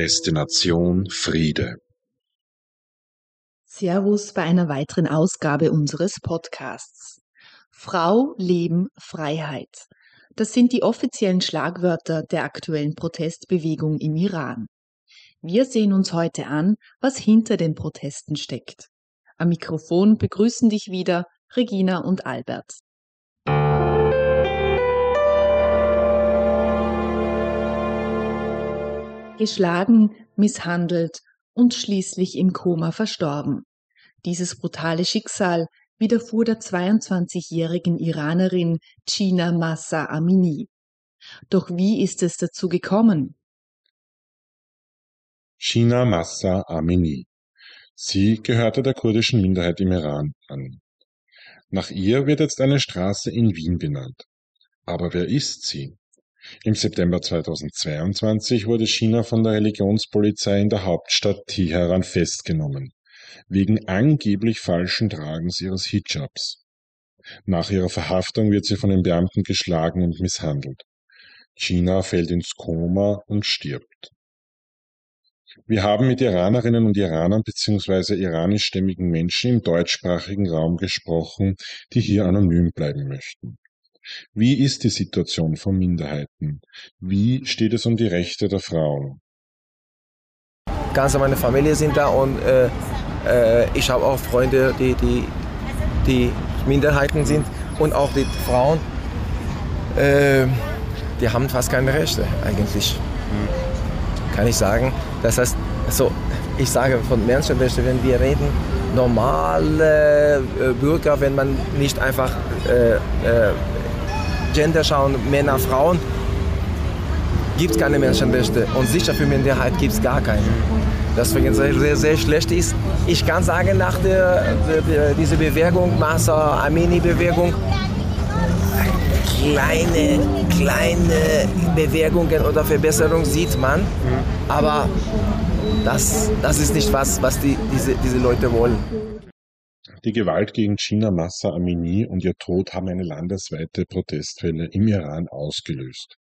Destination Friede. Servus bei einer weiteren Ausgabe unseres Podcasts. Frau, Leben, Freiheit. Das sind die offiziellen Schlagwörter der aktuellen Protestbewegung im Iran. Wir sehen uns heute an, was hinter den Protesten steckt. Am Mikrofon begrüßen dich wieder Regina und Albert. Geschlagen, misshandelt und schließlich im Koma verstorben. Dieses brutale Schicksal widerfuhr der 22-jährigen Iranerin China Massa Amini. Doch wie ist es dazu gekommen? China Massa Amini. Sie gehörte der kurdischen Minderheit im Iran an. Nach ihr wird jetzt eine Straße in Wien benannt. Aber wer ist sie? Im September 2022 wurde China von der Religionspolizei in der Hauptstadt Teheran festgenommen, wegen angeblich falschen Tragens ihres Hijabs. Nach ihrer Verhaftung wird sie von den Beamten geschlagen und misshandelt. China fällt ins Koma und stirbt. Wir haben mit Iranerinnen und Iranern bzw. iranischstämmigen Menschen im deutschsprachigen Raum gesprochen, die hier anonym bleiben möchten. Wie ist die Situation von Minderheiten? Wie steht es um die Rechte der Frauen? Ganze meine Familie sind da und äh, äh, ich habe auch Freunde, die, die, die Minderheiten sind und auch die Frauen. Äh, die haben fast keine Rechte eigentlich, kann ich sagen. Das heißt, so, ich sage von Menschenrechten, wenn wir reden, normale äh, Bürger, wenn man nicht einfach äh, äh, Gender schauen, Männer, Frauen, gibt es keine Menschenrechte. Und sicher für Minderheit gibt es gar keine. Deswegen sehr, sehr, sehr schlecht ist. Ich kann sagen, nach der, der, dieser Bewegung, Massa Amini-Bewegung, kleine, kleine Bewegungen oder Verbesserungen sieht man. Aber das, das ist nicht was, was die, diese, diese Leute wollen. Die Gewalt gegen China Massa Amini und ihr Tod haben eine landesweite Protestwelle im Iran ausgelöst.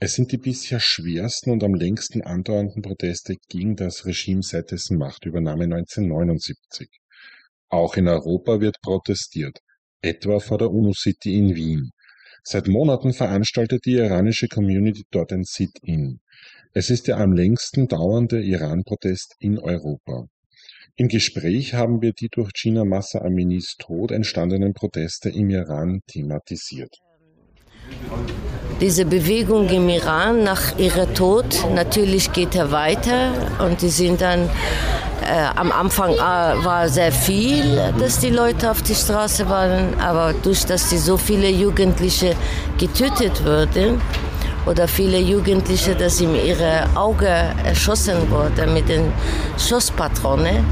Es sind die bisher schwersten und am längsten andauernden Proteste gegen das Regime seit dessen Machtübernahme 1979. Auch in Europa wird protestiert, etwa vor der UNO-City in Wien. Seit Monaten veranstaltet die iranische Community dort ein Sit-in. Es ist der am längsten dauernde Iran-Protest in Europa. Im Gespräch haben wir die durch Gina Massa Aminis Tod entstandenen Proteste im Iran thematisiert. Diese Bewegung im Iran nach ihrem Tod, natürlich geht er weiter und die sind dann äh, am Anfang äh, war sehr viel, dass die Leute auf die Straße waren, aber durch dass die so viele Jugendliche getötet wurden, oder viele Jugendliche, dass in ihre Augen erschossen wurden mit den Schusspatronen.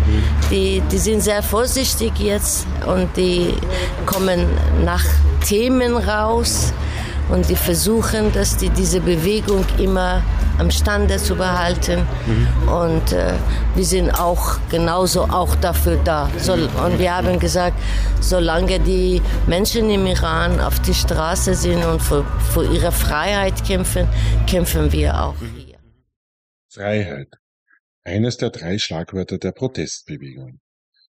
Die, die sind sehr vorsichtig jetzt und die kommen nach Themen raus und die versuchen, dass die diese Bewegung immer am Stande zu behalten. Mhm. Und äh, wir sind auch genauso auch dafür da. So, und wir haben gesagt, solange die Menschen im Iran auf die Straße sind und für, für ihre Freiheit kämpfen, kämpfen wir auch mhm. hier. Freiheit. Eines der drei Schlagwörter der Protestbewegung.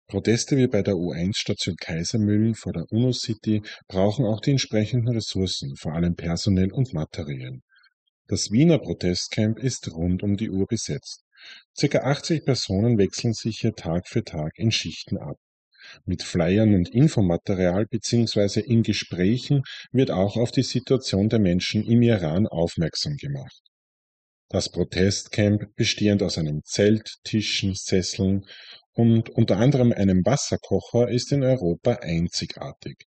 Proteste wie bei der U1-Station Kaisermühlen vor der UNO-City brauchen auch die entsprechenden Ressourcen, vor allem personell und materiell. Das Wiener Protestcamp ist rund um die Uhr besetzt. Circa 80 Personen wechseln sich hier Tag für Tag in Schichten ab. Mit Flyern und Infomaterial bzw. in Gesprächen wird auch auf die Situation der Menschen im Iran aufmerksam gemacht. Das Protestcamp, bestehend aus einem Zelt, Tischen, Sesseln und unter anderem einem Wasserkocher ist in Europa einzigartig.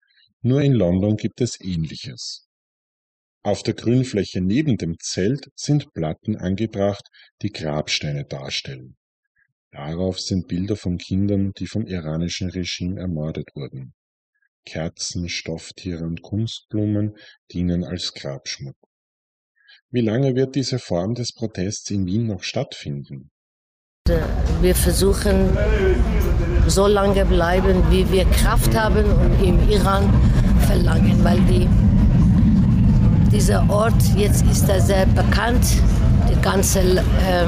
Nur in London gibt es Ähnliches. Auf der Grünfläche neben dem Zelt sind Platten angebracht, die Grabsteine darstellen. Darauf sind Bilder von Kindern, die vom iranischen Regime ermordet wurden. Kerzen, Stofftiere und Kunstblumen dienen als Grabschmuck. Wie lange wird diese Form des Protests in Wien noch stattfinden? Wir versuchen so lange bleiben, wie wir Kraft haben und im Iran verlangen, weil die, dieser Ort jetzt ist er sehr bekannt. Die ganze äh,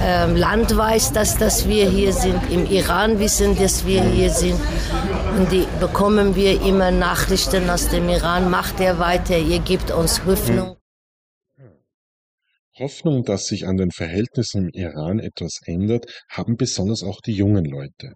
äh, Land weiß, dass, dass wir hier sind. Im Iran wissen, dass wir hier sind. Und die bekommen wir immer Nachrichten aus dem Iran. Macht er weiter, ihr gebt uns Hoffnung. Hoffnung, dass sich an den Verhältnissen im Iran etwas ändert, haben besonders auch die jungen Leute.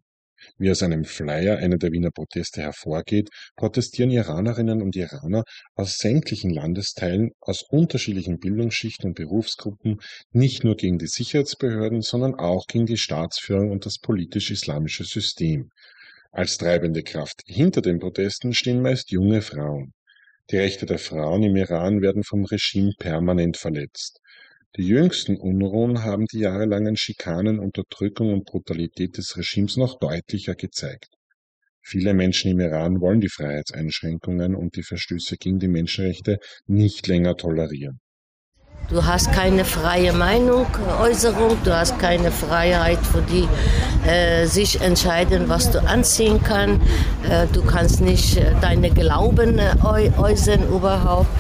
Wie aus einem Flyer einer der Wiener Proteste hervorgeht, protestieren Iranerinnen und Iraner aus sämtlichen Landesteilen, aus unterschiedlichen Bildungsschichten und Berufsgruppen nicht nur gegen die Sicherheitsbehörden, sondern auch gegen die Staatsführung und das politisch-islamische System. Als treibende Kraft hinter den Protesten stehen meist junge Frauen. Die Rechte der Frauen im Iran werden vom Regime permanent verletzt. Die jüngsten Unruhen haben die jahrelangen Schikanen, Unterdrückung und Brutalität des Regimes noch deutlicher gezeigt. Viele Menschen im Iran wollen die Freiheitseinschränkungen und die Verstöße gegen die Menschenrechte nicht länger tolerieren. Du hast keine freie Meinungsäußerung, du hast keine Freiheit für die äh, sich entscheiden, was du anziehen kannst. Äh, du kannst nicht äh, deine Glauben äh, äußern überhaupt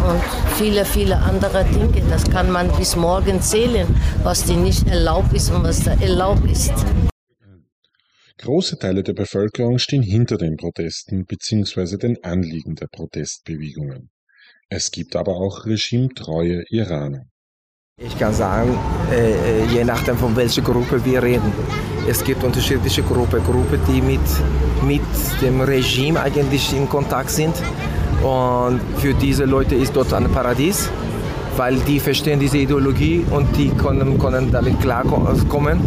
und viele, viele andere Dinge. Das kann man bis morgen zählen, was dir nicht erlaubt ist und was da erlaubt ist. Große Teile der Bevölkerung stehen hinter den Protesten bzw. den Anliegen der Protestbewegungen. Es gibt aber auch regimetreue Iraner. Ich kann sagen, äh, je nachdem von welcher Gruppe wir reden. Es gibt unterschiedliche Gruppen, Gruppen, die mit, mit dem Regime eigentlich in Kontakt sind und für diese Leute ist dort ein Paradies, weil die verstehen diese Ideologie und die können, können damit klarkommen.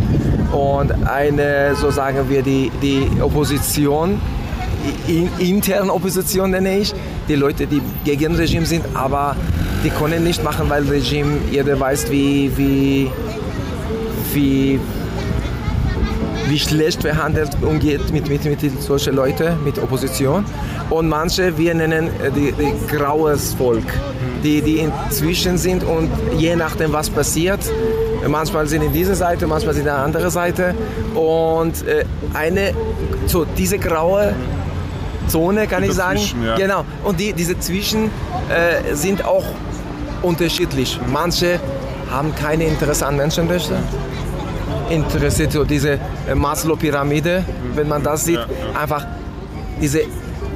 Und eine, so sagen wir, die, die Opposition, in, interne Opposition nenne ich, die Leute, die gegen Regime sind, aber die können nicht machen, weil Regime, jeder weiß, wie, wie, wie wie schlecht behandelt umgeht mit, mit, mit solchen Leuten, mit Opposition. Und manche, wir nennen äh, die, die graues Volk, die, die inzwischen sind und je nachdem, was passiert, manchmal sind in dieser Seite, manchmal sind in der anderen Seite. Und äh, eine, so diese graue Zone, kann ich sagen. Ja. Genau. Und die, diese Zwischen äh, sind auch unterschiedlich. Manche haben keine Interesse an Menschenrechten interessiert, so diese äh, Maslow-Pyramide, wenn man das sieht, einfach diese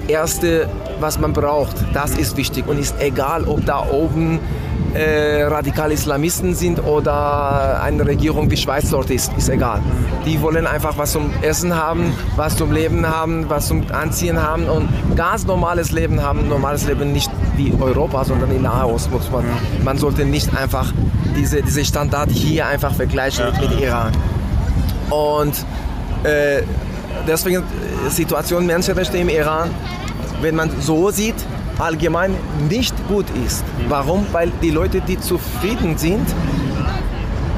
erste, was man braucht, das ist wichtig und ist egal, ob da oben äh, radikale Islamisten sind oder eine Regierung wie Schweiz dort ist, ist egal. Die wollen einfach was zum Essen haben, was zum Leben haben, was zum Anziehen haben und ganz normales Leben haben. Normales Leben nicht wie Europa, sondern in Nahost man. Man sollte nicht einfach diese, diese Standard hier einfach vergleichen mit, mit Iran. Und äh, deswegen äh, Situation Menschenrechte im Iran, wenn man so sieht, allgemein nicht gut ist. Warum? Weil die Leute, die zufrieden sind,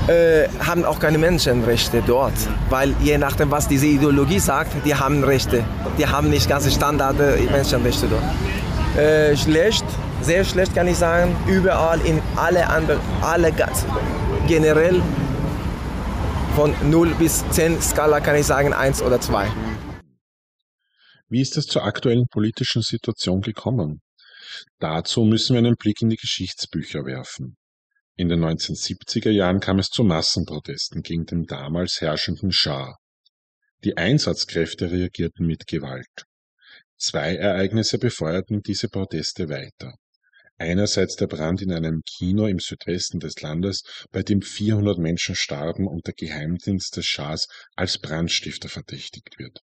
äh, haben auch keine Menschenrechte dort. Weil je nachdem, was diese Ideologie sagt, die haben Rechte. Die haben nicht ganze Standard Menschenrechte dort. Äh, schlecht, sehr schlecht kann ich sagen, überall in alle anderen, alle ganz, generell von 0 bis 10 Skala kann ich sagen 1 oder 2. Wie ist es zur aktuellen politischen Situation gekommen? Dazu müssen wir einen Blick in die Geschichtsbücher werfen. In den 1970er Jahren kam es zu Massenprotesten gegen den damals herrschenden Schah. Die Einsatzkräfte reagierten mit Gewalt. Zwei Ereignisse befeuerten diese Proteste weiter. Einerseits der Brand in einem Kino im Südwesten des Landes, bei dem 400 Menschen starben und der Geheimdienst des Schahs als Brandstifter verdächtigt wird.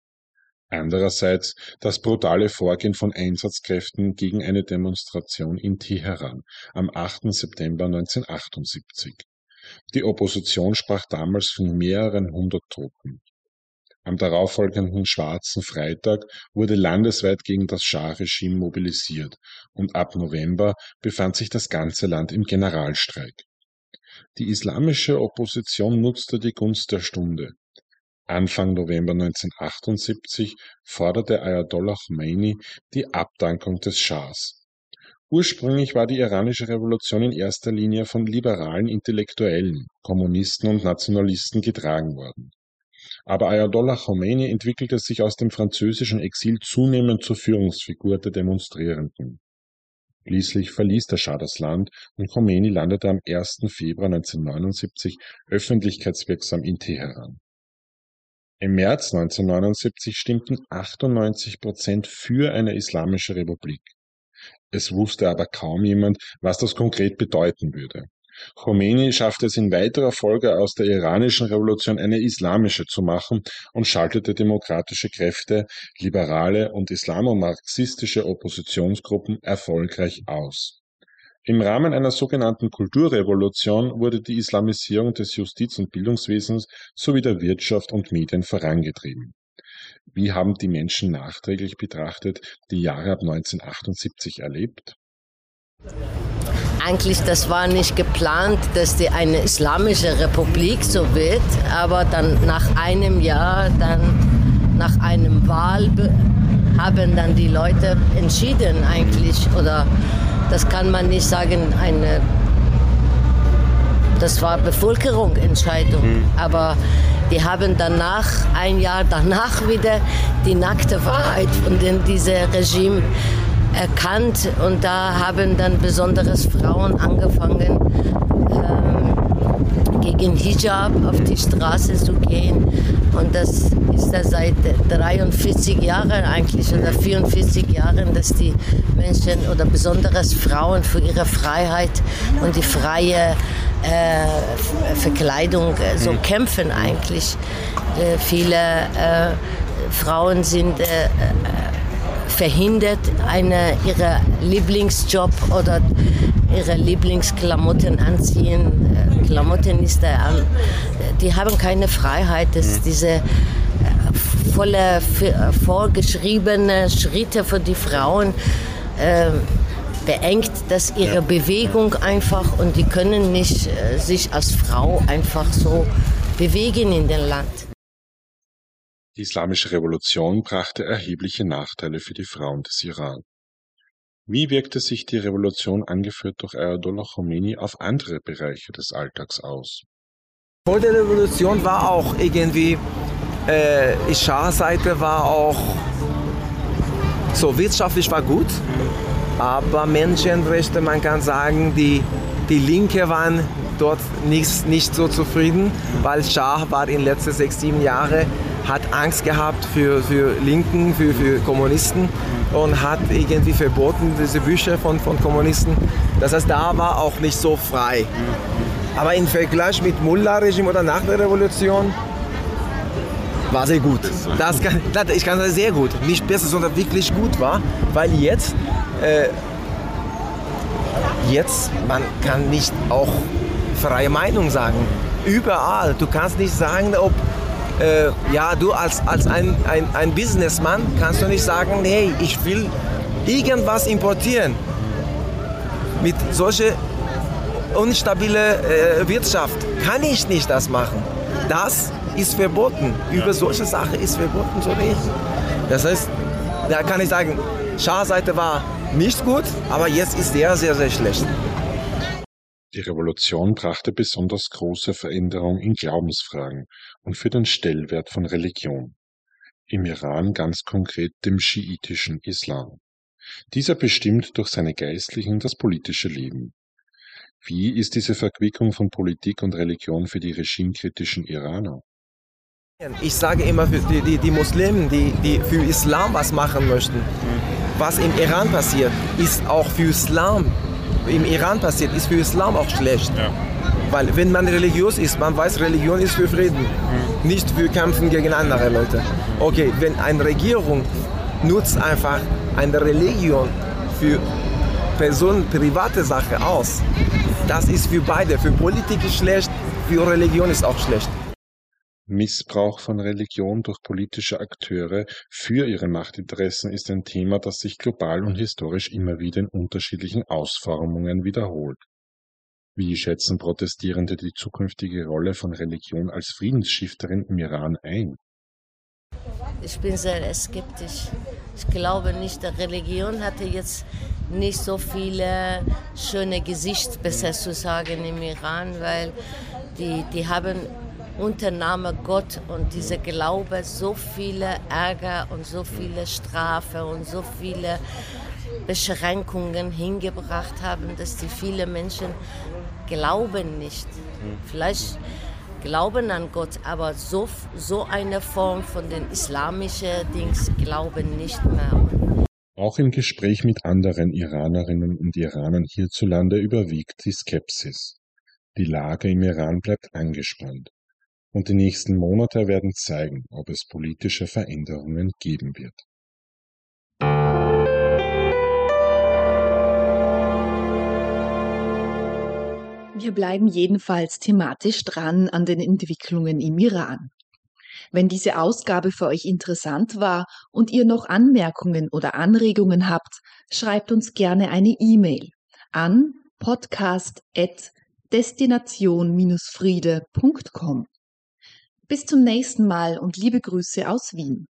Andererseits das brutale Vorgehen von Einsatzkräften gegen eine Demonstration in Teheran am 8. September 1978. Die Opposition sprach damals von mehreren hundert Toten. Am darauffolgenden Schwarzen Freitag wurde landesweit gegen das Schah-Regime mobilisiert und ab November befand sich das ganze Land im Generalstreik. Die islamische Opposition nutzte die Gunst der Stunde. Anfang November 1978 forderte Ayatollah Khomeini die Abdankung des Schahs. Ursprünglich war die iranische Revolution in erster Linie von liberalen Intellektuellen, Kommunisten und Nationalisten getragen worden. Aber Ayatollah Khomeini entwickelte sich aus dem französischen Exil zunehmend zur Führungsfigur der Demonstrierenden. Schließlich verließ der Schah das Land und Khomeini landete am 1. Februar 1979 öffentlichkeitswirksam in Teheran. Im März 1979 stimmten 98 Prozent für eine islamische Republik. Es wusste aber kaum jemand, was das konkret bedeuten würde. Khomeini schaffte es in weiterer Folge aus der iranischen Revolution eine islamische zu machen und schaltete demokratische Kräfte, liberale und islamomarxistische Oppositionsgruppen erfolgreich aus. Im Rahmen einer sogenannten Kulturrevolution wurde die Islamisierung des Justiz- und Bildungswesens sowie der Wirtschaft und Medien vorangetrieben. Wie haben die Menschen nachträglich betrachtet die Jahre ab 1978 erlebt? Eigentlich, das war nicht geplant, dass die eine islamische Republik so wird, aber dann nach einem Jahr, dann nach einem Wahl haben dann die Leute entschieden eigentlich oder das kann man nicht sagen, eine das war Bevölkerungsentscheidung, mhm. aber die haben danach, ein Jahr danach wieder die nackte Wahrheit von diesem Regime erkannt und da haben dann besonders Frauen angefangen, ähm, gegen Hijab auf die Straße zu gehen. Und das ist ja seit 43 Jahren eigentlich oder 44 Jahren, dass die Menschen oder besonders Frauen für ihre Freiheit und die freie äh, Verkleidung äh, so mhm. kämpfen eigentlich. Äh, viele äh, Frauen sind äh, verhindert, eine, ihre Lieblingsjob oder ihre Lieblingsklamotten anziehen. Äh, Klamotten ist der, die haben keine Freiheit, dass mhm. diese äh, volle vorgeschriebene Schritte für die Frauen äh, beengt das ihre Bewegung einfach und die können nicht äh, sich als Frau einfach so bewegen in dem Land. Die Islamische Revolution brachte erhebliche Nachteile für die Frauen des Iran. Wie wirkte sich die Revolution, angeführt durch Ayatollah Khomeini, auf andere Bereiche des Alltags aus? Vor der Revolution war auch irgendwie, äh, die Schah-Seite war auch so wirtschaftlich war gut, aber Menschenrechte, man kann sagen, die, die Linke waren dort nicht, nicht so zufrieden, weil Schah war in den letzten sechs, sieben Jahren hat Angst gehabt für, für Linken, für, für Kommunisten und hat irgendwie verboten diese Bücher von, von Kommunisten. Das heißt, da war auch nicht so frei. Aber im Vergleich mit Mullah-Regime oder nach der Revolution war sehr gut. Das kann, ich kann sagen, sehr gut. Nicht besser, sondern wirklich gut war, weil jetzt, äh, jetzt, man kann nicht auch freie Meinung sagen. Überall. Du kannst nicht sagen, ob äh, ja, du als, als ein, ein, ein Businessman kannst du nicht sagen, hey, ich will irgendwas importieren. Mit solcher unstabilen äh, Wirtschaft kann ich nicht das machen. Das ist verboten. Über solche Sachen ist verboten zu reden. Das heißt, da kann ich sagen, Schah-Seite war nicht gut, aber jetzt ist sehr, sehr, sehr schlecht. Die Revolution brachte besonders große Veränderungen in Glaubensfragen und für den Stellwert von Religion. Im Iran ganz konkret dem schiitischen Islam. Dieser bestimmt durch seine Geistlichen das politische Leben. Wie ist diese Verquickung von Politik und Religion für die regimekritischen Iraner? Ich sage immer für die, die, die Muslimen, die, die für Islam was machen möchten, was im Iran passiert, ist auch für Islam im Iran passiert, ist für Islam auch schlecht. Ja. Weil wenn man religiös ist, man weiß, Religion ist für Frieden, mhm. nicht für Kämpfen gegen andere Leute. Okay, wenn eine Regierung nutzt einfach eine Religion für Personen, private Sache aus, das ist für beide, für Politik ist schlecht, für Religion ist auch schlecht. Missbrauch von Religion durch politische Akteure für ihre Machtinteressen ist ein Thema, das sich global und historisch immer wieder in unterschiedlichen Ausformungen wiederholt. Wie schätzen Protestierende die zukünftige Rolle von Religion als Friedensstifterin im Iran ein? Ich bin sehr skeptisch. Ich glaube nicht, Religion hatte jetzt nicht so viele schöne Gesichter, besser zu sagen, im Iran, weil die, die haben unter Name Gott und dieser Glaube so viele Ärger und so viele Strafe und so viele Beschränkungen hingebracht haben, dass die viele Menschen glauben nicht. Vielleicht glauben an Gott, aber so, so eine Form von den islamischen Dings glauben nicht mehr. Auch im Gespräch mit anderen Iranerinnen und Iranern hierzulande überwiegt die Skepsis. Die Lage im Iran bleibt angespannt. Und die nächsten Monate werden zeigen, ob es politische Veränderungen geben wird. Wir bleiben jedenfalls thematisch dran an den Entwicklungen im Iran. Wenn diese Ausgabe für euch interessant war und ihr noch Anmerkungen oder Anregungen habt, schreibt uns gerne eine E-Mail an podcast.destination-friede.com. Bis zum nächsten Mal und liebe Grüße aus Wien.